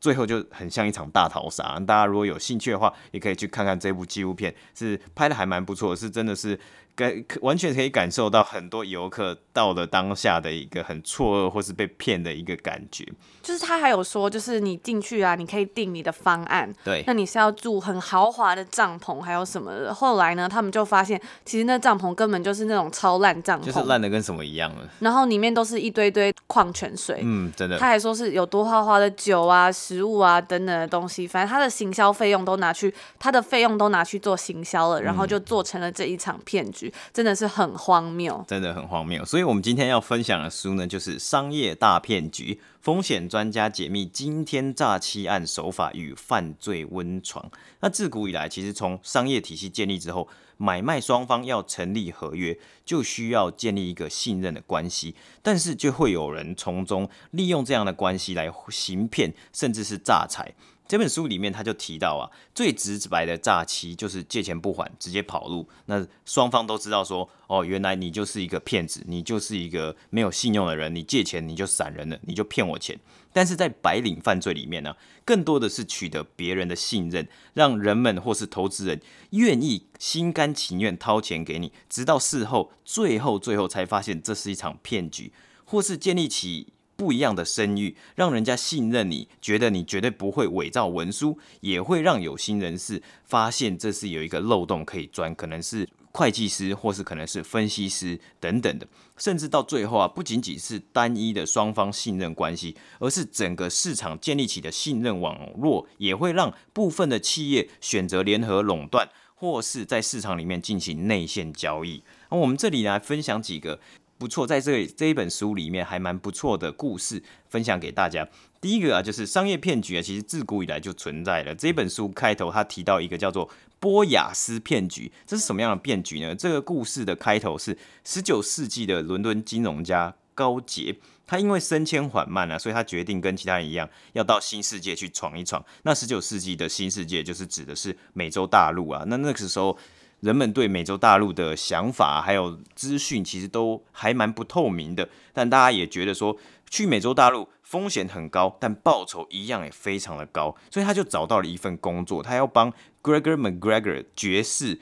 最后就很像一场大逃杀。大家如果有兴趣的话，也可以去看看这部纪录片，是拍的还蛮不错，是真的是感完全可以感受到很多游客到了当下的一个很错愕或是被骗的一个感觉。就是他还有说，就是你进去啊，你可以定你的方案。对，那你是要住很豪华的帐篷，还有什么的？后来呢，他们就发现，其实那帐篷根本就是那种超烂帐篷，就是烂的跟什么一样了。然后里面都是一堆堆矿泉水。嗯，真的。他还说是有多豪华的酒啊、食物啊等等的东西，反正他的行销费用都拿去，他的费用都拿去做行销了，然后就做成了这一场骗局。真的是很荒谬，真的很荒谬。所以，我们今天要分享的书呢，就是《商业大骗局：风险专家解密惊天诈欺案手法与犯罪温床》。那自古以来，其实从商业体系建立之后，买卖双方要成立合约，就需要建立一个信任的关系。但是，就会有人从中利用这样的关系来行骗，甚至是诈财。这本书里面他就提到啊，最直白的诈欺就是借钱不还，直接跑路。那双方都知道说，哦，原来你就是一个骗子，你就是一个没有信用的人，你借钱你就闪人了，你就骗我钱。但是在白领犯罪里面呢，更多的是取得别人的信任，让人们或是投资人愿意心甘情愿掏钱给你，直到事后，最后最后才发现这是一场骗局，或是建立起。不一样的声誉，让人家信任你，觉得你绝对不会伪造文书，也会让有心人士发现这是有一个漏洞可以钻，可能是会计师，或是可能是分析师等等的，甚至到最后啊，不仅仅是单一的双方信任关系，而是整个市场建立起的信任网络，也会让部分的企业选择联合垄断，或是在市场里面进行内线交易。那我们这里来分享几个。不错，在这这一本书里面还蛮不错的故事分享给大家。第一个啊，就是商业骗局啊，其实自古以来就存在了。这本书开头他提到一个叫做波雅斯骗局，这是什么样的骗局呢？这个故事的开头是十九世纪的伦敦金融家高杰，他因为升迁缓慢啊，所以他决定跟其他人一样，要到新世界去闯一闯。那十九世纪的新世界就是指的是美洲大陆啊。那那个时候。人们对美洲大陆的想法还有资讯，其实都还蛮不透明的。但大家也觉得说，去美洲大陆风险很高，但报酬一样也非常的高。所以他就找到了一份工作，他要帮 Gregor McGregor 爵士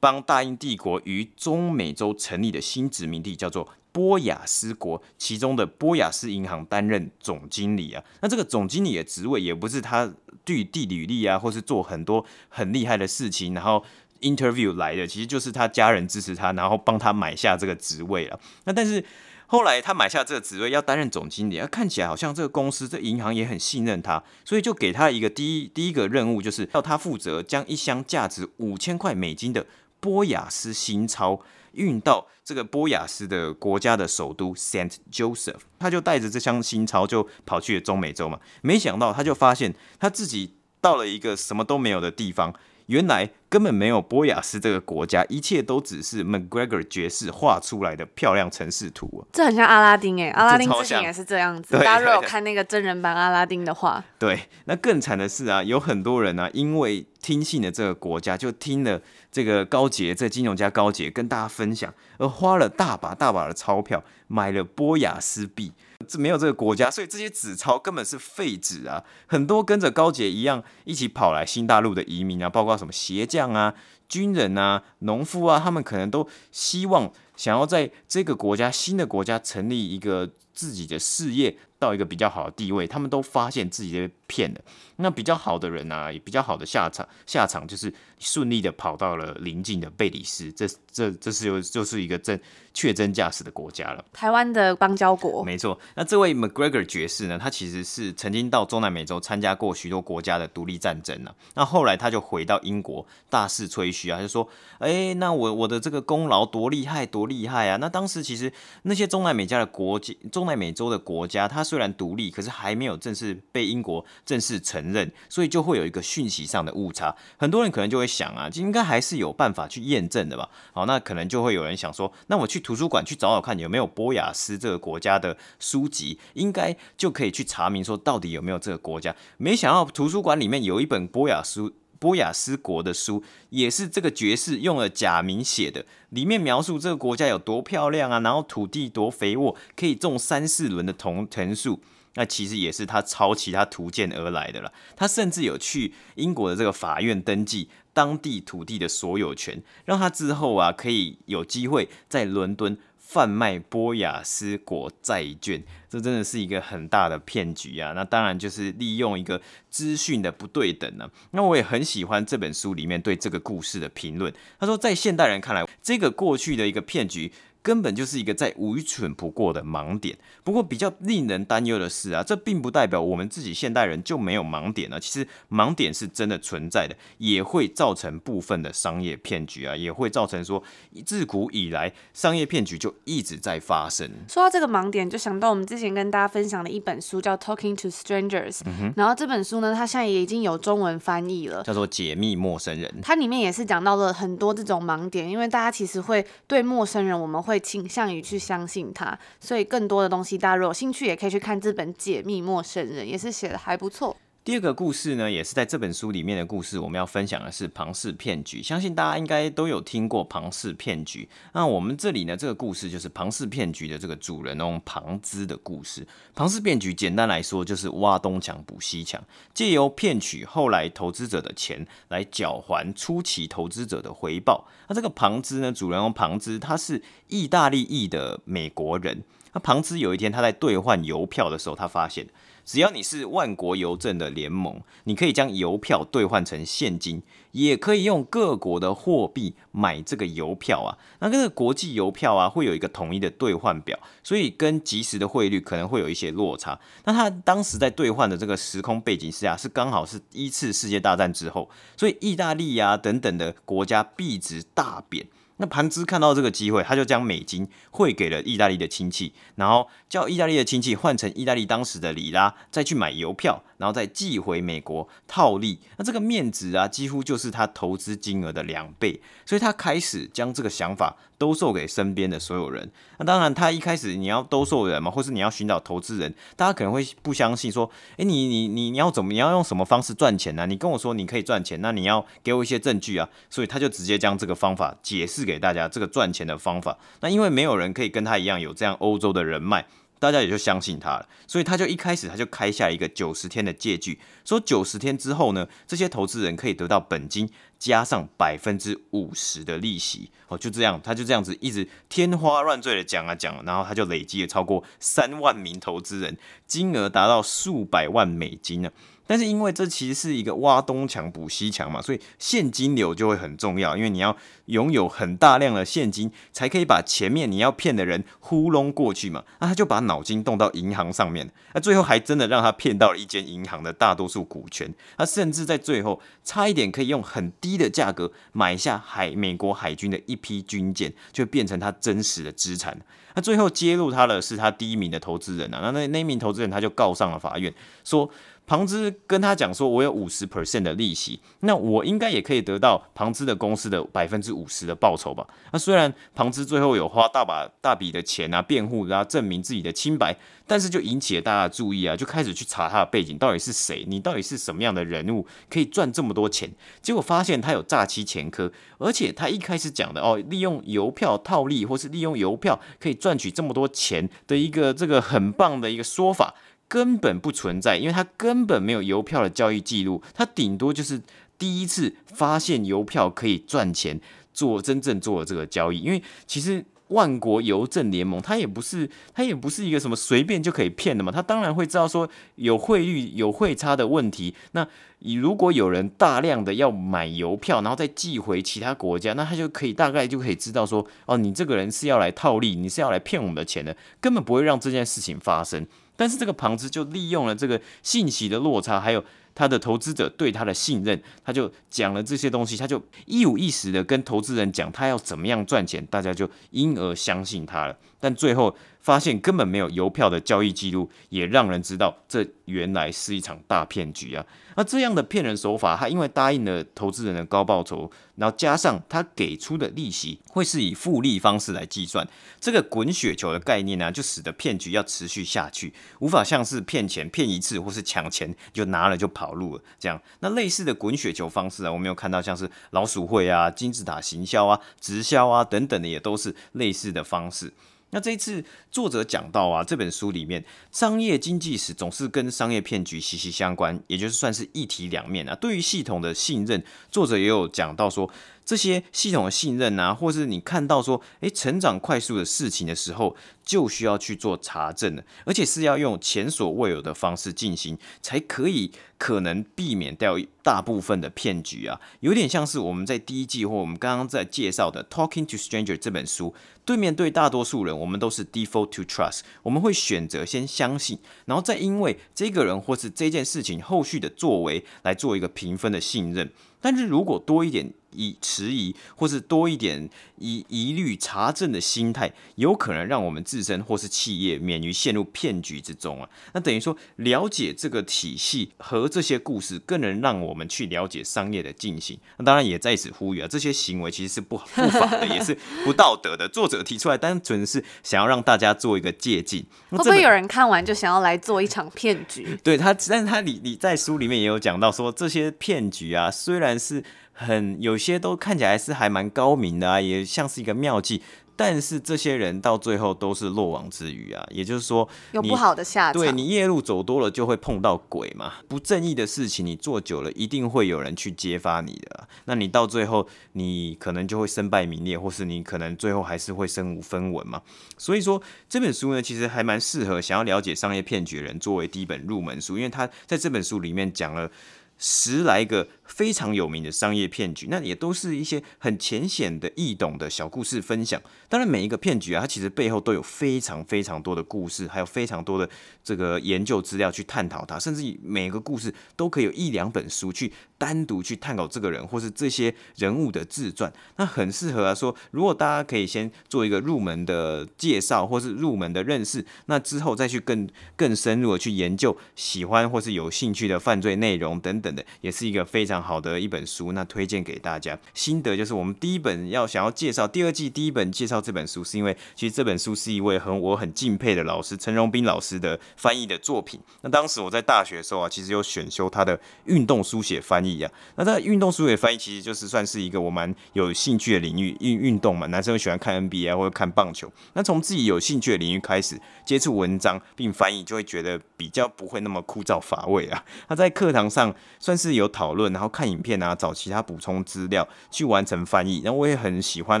帮大英帝国于中美洲成立的新殖民地，叫做波雅斯国，其中的波雅斯银行担任总经理啊。那这个总经理的职位也不是他对地履历啊，或是做很多很厉害的事情，然后。Interview 来的其实就是他家人支持他，然后帮他买下这个职位了。那但是后来他买下这个职位，要担任总经理，看起来好像这个公司、这银行也很信任他，所以就给他一个第一第一个任务，就是要他负责将一箱价值五千块美金的波雅斯新钞运到这个波雅斯的国家的首都 Saint Joseph。他就带着这箱新钞就跑去了中美洲嘛，没想到他就发现他自己到了一个什么都没有的地方。原来根本没有波雅斯这个国家，一切都只是 MacGregor 爵士画出来的漂亮城市图啊！这很像阿拉丁哎，阿拉丁之前也是这样子。大家如果有看那个真人版阿拉丁的话，对，那更惨的是啊，有很多人啊，因为听信了这个国家，就听了这个高杰，这个金融家高杰跟大家分享，而花了大把大把的钞票买了波雅斯币。是没有这个国家，所以这些纸钞根本是废纸啊！很多跟着高杰一样一起跑来新大陆的移民啊，包括什么鞋匠啊、军人啊、农夫啊，他们可能都希望想要在这个国家、新的国家成立一个自己的事业。到一个比较好的地位，他们都发现自己被骗了。那比较好的人啊，也比较好的下场，下场就是顺利的跑到了邻近的贝里斯。这这这是有就是一个真确真驾驶的国家了。台湾的邦交国。没错。那这位 MacGregor 爵士呢，他其实是曾经到中南美洲参加过许多国家的独立战争呢。那后来他就回到英国，大肆吹嘘啊，就说：“哎，那我我的这个功劳多厉害，多厉害啊！”那当时其实那些中南美洲的国家，中南美洲的国家，他虽然独立，可是还没有正式被英国正式承认，所以就会有一个讯息上的误差。很多人可能就会想啊，应该还是有办法去验证的吧？好，那可能就会有人想说，那我去图书馆去找找看有没有波雅斯这个国家的书籍，应该就可以去查明说到底有没有这个国家。没想到图书馆里面有一本波雅斯波雅斯国的书，也是这个爵士用了假名写的。里面描述这个国家有多漂亮啊，然后土地多肥沃，可以种三四轮的藤藤树。那其实也是他抄其他图鉴而来的了。他甚至有去英国的这个法院登记当地土地的所有权，让他之后啊可以有机会在伦敦贩卖波雅斯国债券。这真的是一个很大的骗局啊！那当然就是利用一个资讯的不对等呢、那我也很喜欢这本书里面对这个故事的评论。他说，在现代人看来，这个过去的一个骗局。根本就是一个再愚蠢不过的盲点。不过比较令人担忧的是啊，这并不代表我们自己现代人就没有盲点了。其实盲点是真的存在的，也会造成部分的商业骗局啊，也会造成说自古以来商业骗局就一直在发生。说到这个盲点，就想到我们之前跟大家分享的一本书叫《Talking to Strangers》，嗯，然后这本书呢，它现在也已经有中文翻译了，叫做《解密陌生人》。它里面也是讲到了很多这种盲点，因为大家其实会对陌生人，我们会。会倾向于去相信他，所以更多的东西，大家如果有兴趣，也可以去看这本《解密陌生人》，也是写的还不错。第二个故事呢，也是在这本书里面的故事。我们要分享的是庞氏骗局，相信大家应该都有听过庞氏骗局。那我们这里呢，这个故事就是庞氏骗局的这个主人翁庞兹的故事。庞氏骗局简单来说就是挖东墙补西墙，借由骗取后来投资者的钱来缴还初期投资者的回报。那这个庞兹呢，主人翁庞兹他是意大利裔的美国人。那庞兹有一天他在兑换邮票的时候，他发现。只要你是万国邮政的联盟，你可以将邮票兑换成现金，也可以用各国的货币买这个邮票啊。那这个国际邮票啊，会有一个统一的兑换表，所以跟即时的汇率可能会有一些落差。那他当时在兑换的这个时空背景下，是刚好是一次世界大战之后，所以意大利啊等等的国家币值大贬。那盘兹看到这个机会，他就将美金汇给了意大利的亲戚，然后叫意大利的亲戚换成意大利当时的里拉，再去买邮票，然后再寄回美国套利。那这个面值啊，几乎就是他投资金额的两倍，所以他开始将这个想法兜售给身边的所有人。那当然，他一开始你要兜售人嘛，或是你要寻找投资人，大家可能会不相信，说，诶，你你你你要怎么，你要用什么方式赚钱呢？你跟我说你可以赚钱，那你要给我一些证据啊。所以他就直接将这个方法解释给大家，这个赚钱的方法。那因为没有人可以跟他一样有这样欧洲的人脉。大家也就相信他了，所以他就一开始他就开下一个九十天的借据，说九十天之后呢，这些投资人可以得到本金加上百分之五十的利息。哦，就这样，他就这样子一直天花乱坠的讲啊讲，然后他就累积了超过三万名投资人，金额达到数百万美金呢。但是因为这其实是一个挖东墙补西墙嘛，所以现金流就会很重要，因为你要拥有很大量的现金，才可以把前面你要骗的人糊弄过去嘛。那他就把脑筋动到银行上面，那最后还真的让他骗到了一间银行的大多数股权，他甚至在最后差一点可以用很低的价格买下海美国海军的一批军舰，就变成他真实的资产。那最后揭露他的是他第一名的投资人啊，那那那名投资人他就告上了法院，说。庞兹跟他讲说：“我有五十 percent 的利息，那我应该也可以得到庞兹的公司的百分之五十的报酬吧？”那虽然庞兹最后有花大把大笔的钱啊，辩护，然后证明自己的清白，但是就引起了大家注意啊，就开始去查他的背景，到底是谁？你到底是什么样的人物，可以赚这么多钱？结果发现他有诈欺前科，而且他一开始讲的哦，利用邮票套利，或是利用邮票可以赚取这么多钱的一个这个很棒的一个说法。根本不存在，因为他根本没有邮票的交易记录，他顶多就是第一次发现邮票可以赚钱，做真正做了这个交易。因为其实万国邮政联盟，他也不是，他也不是一个什么随便就可以骗的嘛，他当然会知道说有汇率、有汇差的问题。那如果有人大量的要买邮票，然后再寄回其他国家，那他就可以大概就可以知道说，哦，你这个人是要来套利，你是要来骗我们的钱的，根本不会让这件事情发生。但是这个庞兹就利用了这个信息的落差，还有他的投资者对他的信任，他就讲了这些东西，他就一五一十的跟投资人讲他要怎么样赚钱，大家就因而相信他了。但最后发现根本没有邮票的交易记录，也让人知道这原来是一场大骗局啊！那这样的骗人手法，他因为答应了投资人的高报酬，然后加上他给出的利息会是以复利方式来计算，这个滚雪球的概念呢、就使得骗局要持续下去，无法像是骗钱骗一次或是抢钱就拿了就跑路了这样。那类似的滚雪球方式啊，我们有看到像是老鼠会啊、金字塔行销啊、直销啊等等的，也都是类似的方式。那这一次作者讲到啊，这本书里面商业经济史总是跟商业骗局息息相关，也就是算是一体两面啊。对于系统的信任，作者也有讲到说，这些系统的信任啊，或是你看到说，诶，成长快速的事情的时候，就需要去做查证了，而且是要用前所未有的方式进行，才可以可能避免掉大部分的骗局啊。有点像是我们在第一季或我们刚刚在介绍的《Talking to Stranger》这本书。对面对大多数人，我们都是 default to trust，我们会选择先相信，然后再因为这个人或是这件事情后续的作为来做一个评分的信任。但是如果多一点疑迟疑，或是多一点疑疑虑查证的心态，有可能让我们自身或是企业免于陷入骗局之中啊。那等于说，了解这个体系和这些故事，更能让我们去了解商业的进行。那当然也在此呼吁啊，这些行为其实是不不法的，也是不道德的。作者提出来，单纯是想要让大家做一个借鉴。会不会有人看完就想要来做一场骗局？对他，但是他你你在书里面也有讲到说，这些骗局啊，虽然是很有些都看起来是还蛮高明的啊，也像是一个妙计。但是这些人到最后都是落网之鱼啊，也就是说，有不好的下场。对，你夜路走多了，就会碰到鬼嘛。不正义的事情你做久了，一定会有人去揭发你的。那你到最后，你可能就会身败名裂，或是你可能最后还是会身无分文嘛。所以说这本书呢，其实还蛮适合想要了解商业骗局的人作为第一本入门书，因为他在这本书里面讲了十来个。非常有名的商业骗局，那也都是一些很浅显的、易懂的小故事分享。当然，每一个骗局啊，它其实背后都有非常非常多的故事，还有非常多的这个研究资料去探讨它。甚至每个故事都可以有一两本书去单独去探讨这个人或是这些人物的自传。那很适合啊，说如果大家可以先做一个入门的介绍，或是入门的认识，那之后再去更更深入的去研究喜欢或是有兴趣的犯罪内容等等的，也是一个非常。好的一本书，那推荐给大家。心得就是，我们第一本要想要介绍第二季第一本介绍这本书，是因为其实这本书是一位很我很敬佩的老师陈荣斌老师的翻译的作品。那当时我在大学的时候啊，其实有选修他的运动书写翻译啊。那他的运动书写翻译其实就是算是一个我蛮有兴趣的领域，运运动嘛，男生会喜欢看 NBA 或者看棒球。那从自己有兴趣的领域开始接触文章并翻译，就会觉得比较不会那么枯燥乏味啊。他在课堂上算是有讨论，然后。看影片啊，找其他补充资料去完成翻译。然后我也很喜欢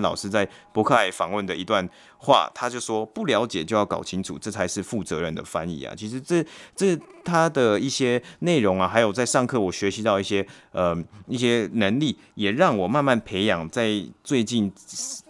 老师在博客来访问的一段话，他就说：“不了解就要搞清楚，这才是负责任的翻译啊。”其实这这他的一些内容啊，还有在上课我学习到一些呃一些能力，也让我慢慢培养在最近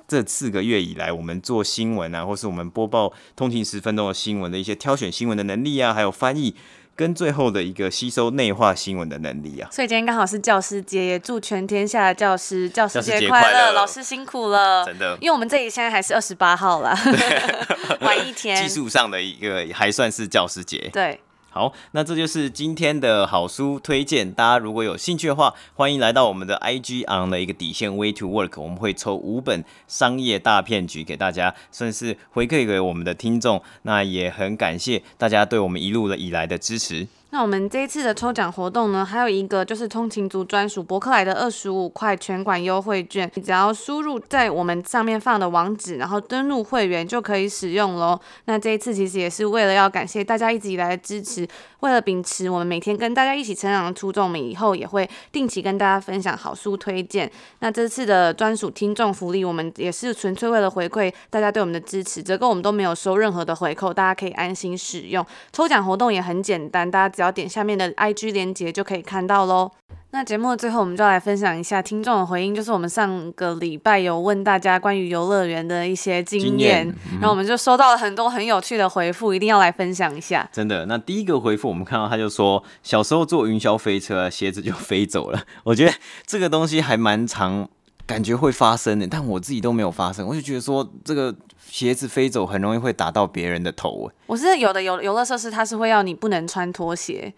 这四个月以来，我们做新闻啊，或是我们播报通勤十分钟的新闻的一些挑选新闻的能力啊，还有翻译。跟最后的一个吸收内化新闻的能力啊，所以今天刚好是教师节，也祝全天下的教师教师节快乐，老师辛苦了，真的。因为我们这里现在还是二十八号啦，晚一天，技术上的一个还算是教师节，对。好，那这就是今天的好书推荐。大家如果有兴趣的话，欢迎来到我们的 IG on 的一个底线 Way to Work，我们会抽五本商业大骗局给大家，算是回馈给我们的听众。那也很感谢大家对我们一路的以来的支持。那我们这一次的抽奖活动呢，还有一个就是通勤族专属博客来的二十五块全馆优惠券，你只要输入在我们上面放的网址，然后登录会员就可以使用喽。那这一次其实也是为了要感谢大家一直以来的支持，为了秉持我们每天跟大家一起成长的初衷，我们以后也会定期跟大家分享好书推荐。那这次的专属听众福利，我们也是纯粹为了回馈大家对我们的支持，这个我们都没有收任何的回扣，大家可以安心使用。抽奖活动也很简单，大家。只要点下面的 IG 连接就可以看到喽。那节目的最后，我们就来分享一下听众的回应，就是我们上个礼拜有问大家关于游乐园的一些经验，经验然后我们就收到了很多很有趣的回复，一定要来分享一下。真的，那第一个回复我们看到他就说，小时候坐云霄飞车，鞋子就飞走了。我觉得这个东西还蛮常，感觉会发生的，但我自己都没有发生，我就觉得说这个。鞋子飞走很容易会打到别人的头。我是有的游游乐设施，它是会要你不能穿拖鞋。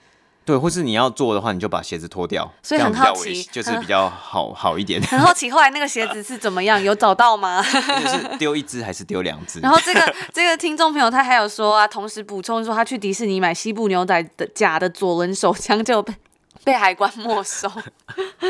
对，或是你要做的话，你就把鞋子脱掉。所以很好奇，就是比较好好一点。很好奇，后来那个鞋子是怎么样？有找到吗？就是丢一只还是丢两只？然后这个这个听众朋友他还有说啊，同时补充说他去迪士尼买西部牛仔的假的左轮手枪就 被。海关没收。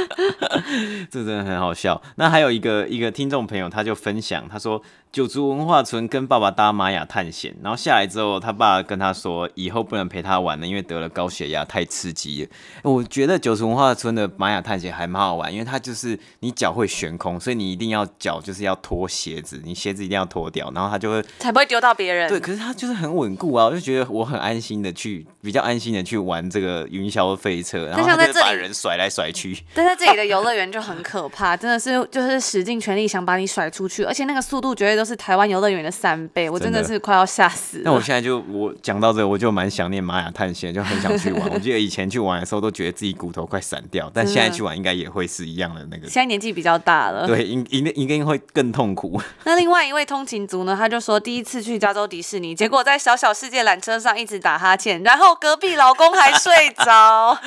这真的很好笑。那还有一个一个听众朋友，他就分享，他说。九族文化村跟爸爸搭玛雅探险，然后下来之后，他爸跟他说，以后不能陪他玩了，因为得了高血压，太刺激了。我觉得九族文化村的玛雅探险还蛮好玩，因为它就是你脚会悬空，所以你一定要脚就是要脱鞋子，你鞋子一定要脱掉，然后他就会才不会丢到别人。对，可是他就是很稳固啊，我就觉得我很安心的去，比较安心的去玩这个云霄飞车，然后他就把人甩来甩去。但在这里的游乐园就很可怕，真的是就是使尽全力想把你甩出去，而且那个速度绝对都是台湾游乐园的三倍，我真的是快要吓死了。那我现在就我讲到这个，我就蛮想念玛雅探险，就很想去玩。我记得以前去玩的时候，都觉得自己骨头快散掉，但现在去玩应该也会是一样的那个。现在年纪比较大了，对，应应应该会更痛苦。那另外一位通勤族呢，他就说第一次去加州迪士尼，结果在小小世界缆车上一直打哈欠，然后隔壁老公还睡着，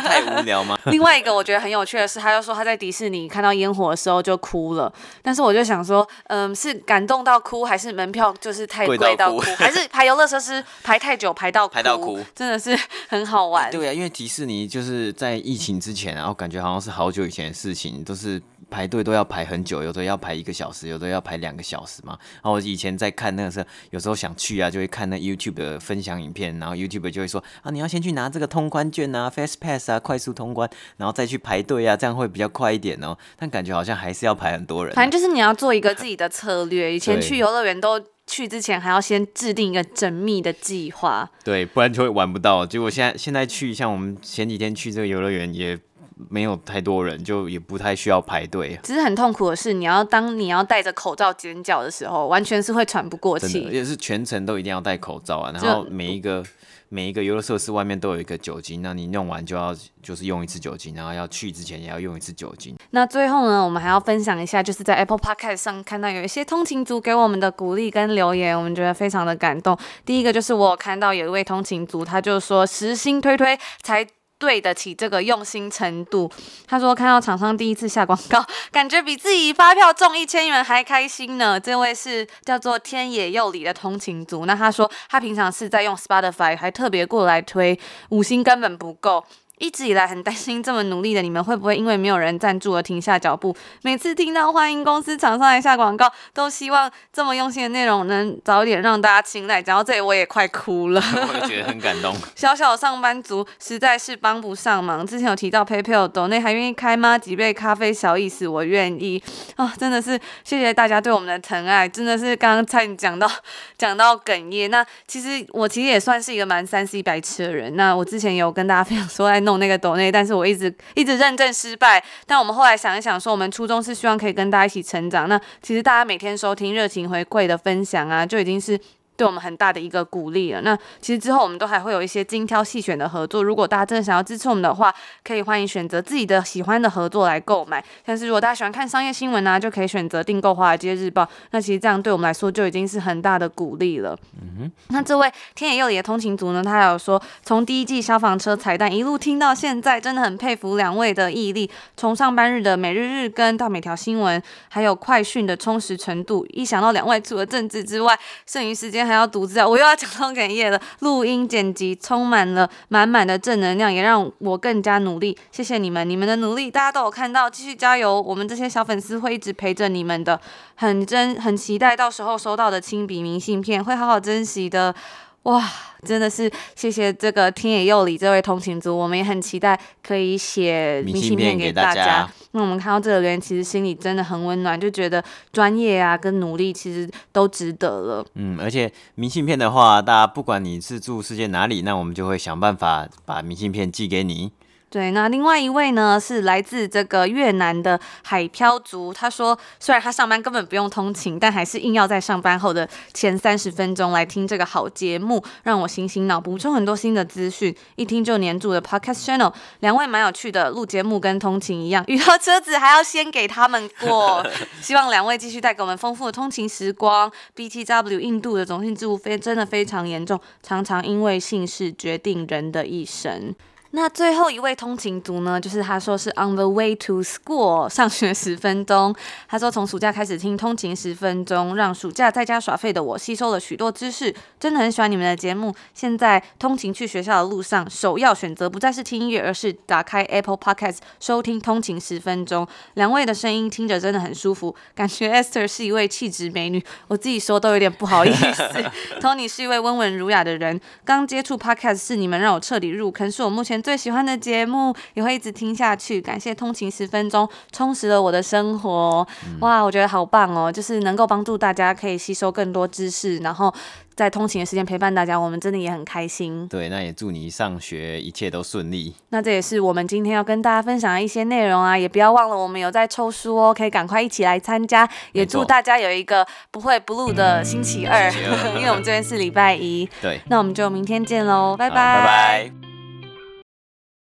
太无聊吗？另外一个我觉得很有趣的是，他就说他在迪士尼看到烟火的时候就哭了，但是我就想说，嗯，是感动到哭还是门票就是太贵到哭，还是排游乐设施排太久排到哭，排到哭，真的是很好玩。对啊，因为迪士尼就是在疫情之前，然后感觉好像是好久以前的事情，都是排队都要排很久，有的要排一个小时，有的要排两个小时嘛。然后我以前在看那个时候，有时候想去啊，就会看那 YouTube 的分享影片，然后 YouTube 就会说啊，你要先去拿这个通关券啊，Fast Pass 啊，快速通关，然后再去排队啊，这样会比较快一点哦。但感觉好像还是要排很多人啊。反正就是你要做一个自己的策略。以前去游乐园都。去之前还要先制定一个缜密的计划，对，不然就会玩不到。结果现在现在去，像我们前几天去这个游乐园，也没有太多人，就也不太需要排队。只是很痛苦的是，你要当你要戴着口罩尖叫的时候，完全是会喘不过气，也是全程都一定要戴口罩啊。然后每一个。每一个游乐设施外面都有一个酒精，那你弄完就要就是用一次酒精，然后要去之前也要用一次酒精。那最后呢，我们还要分享一下，就是在 Apple Podcast 上看到有一些通勤族给我们的鼓励跟留言，我们觉得非常的感动。第一个就是我有看到有一位通勤族，他就说实心推推才。对得起这个用心程度。他说看到厂商第一次下广告，感觉比自己发票中一千元还开心呢。这位是叫做天野佑里的通勤族。那他说他平常是在用 Spotify，还特别过来推，五星根本不够。一直以来很担心这么努力的你们会不会因为没有人赞助而停下脚步？每次听到欢迎公司厂商来下广告，都希望这么用心的内容能早点让大家青睐。讲到这里我也快哭了，我也觉得很感动。小小的上班族实在是帮不上忙。之前有提到 PayPal 抖内还愿意开吗？几杯咖啡小意思，我愿意啊、哦！真的是谢谢大家对我们的疼爱，真的是刚刚才讲到 讲到哽咽。那其实我其实也算是一个蛮三 C 白痴的人。那我之前有跟大家分享说在。弄那个抖内，但是我一直一直认证失败。但我们后来想一想，说我们初衷是希望可以跟大家一起成长。那其实大家每天收听、热情回馈的分享啊，就已经是。对我们很大的一个鼓励了。那其实之后我们都还会有一些精挑细选的合作。如果大家真的想要支持我们的话，可以欢迎选择自己的喜欢的合作来购买。但是如果大家喜欢看商业新闻呢、就可以选择订购《华尔街日报》。那其实这样对我们来说就已经是很大的鼓励了。嗯哼。那这位天野佑里的通勤族呢，他有说，从第一季消防车彩蛋一路听到现在，真的很佩服两位的毅力。从上班日的每日日更到每条新闻，还有快讯的充实程度，一想到两位除了政治之外，剩余时间。还要独自啊！我又要讲到哽咽了。录音剪辑充满了满满的正能量，也让我更加努力。谢谢你们，你们的努力大家都有看到，继续加油！我们这些小粉丝会一直陪着你们的，很真很期待到时候收到的亲笔明信片，会好好珍惜的。哇，真的是谢谢这个天野佑里这位通勤族，我们也很期待可以写明信片给大家。那我们看到这个留言，其实心里真的很温暖，就觉得专业啊跟努力其实都值得了。嗯，而且明信片的话，大家不管你是住世界哪里，那我们就会想办法把明信片寄给你。对，那另外一位呢，是来自这个越南的海漂族。他说，虽然他上班根本不用通勤，但还是硬要在上班后的前三十分钟来听这个好节目，让我醒醒脑，补充很多新的资讯。一听就黏住的 Podcast Channel，两位蛮有趣的，录节目跟通勤一样，遇到车子还要先给他们过。希望两位继续带给我们丰富的通勤时光。BTW 印度的种姓制度非真的非常严重，常常因为姓氏决定人的一生。那最后一位通勤族呢，就是他说是 on the way to school 上学十分钟。他说从暑假开始听通勤十分钟，让暑假在家耍废的我吸收了许多知识，真的很喜欢你们的节目。现在通勤去学校的路上，首要选择不再是听音乐，而是打开 Apple Podcast 收听通勤十分钟。两位的声音听着真的很舒服，感觉 Esther 是一位气质美女，我自己说都有点不好意思。Tony 是一位温文儒雅的人，刚接触 Podcast 是你们让我彻底入坑，是我目前。最喜欢的节目也会一直听下去，感谢通勤十分钟充实了我的生活。嗯、哇，我觉得好棒哦！就是能够帮助大家可以吸收更多知识，然后在通勤的时间陪伴大家，我们真的也很开心。对，那也祝你上学一切都顺利。那这也是我们今天要跟大家分享的一些内容啊，也不要忘了我们有在抽书哦，可以赶快一起来参加。也祝大家有一个不会 blue 的星期二，嗯、星期二 因为我们这边是礼拜一。对，那我们就明天见喽，拜拜。拜拜。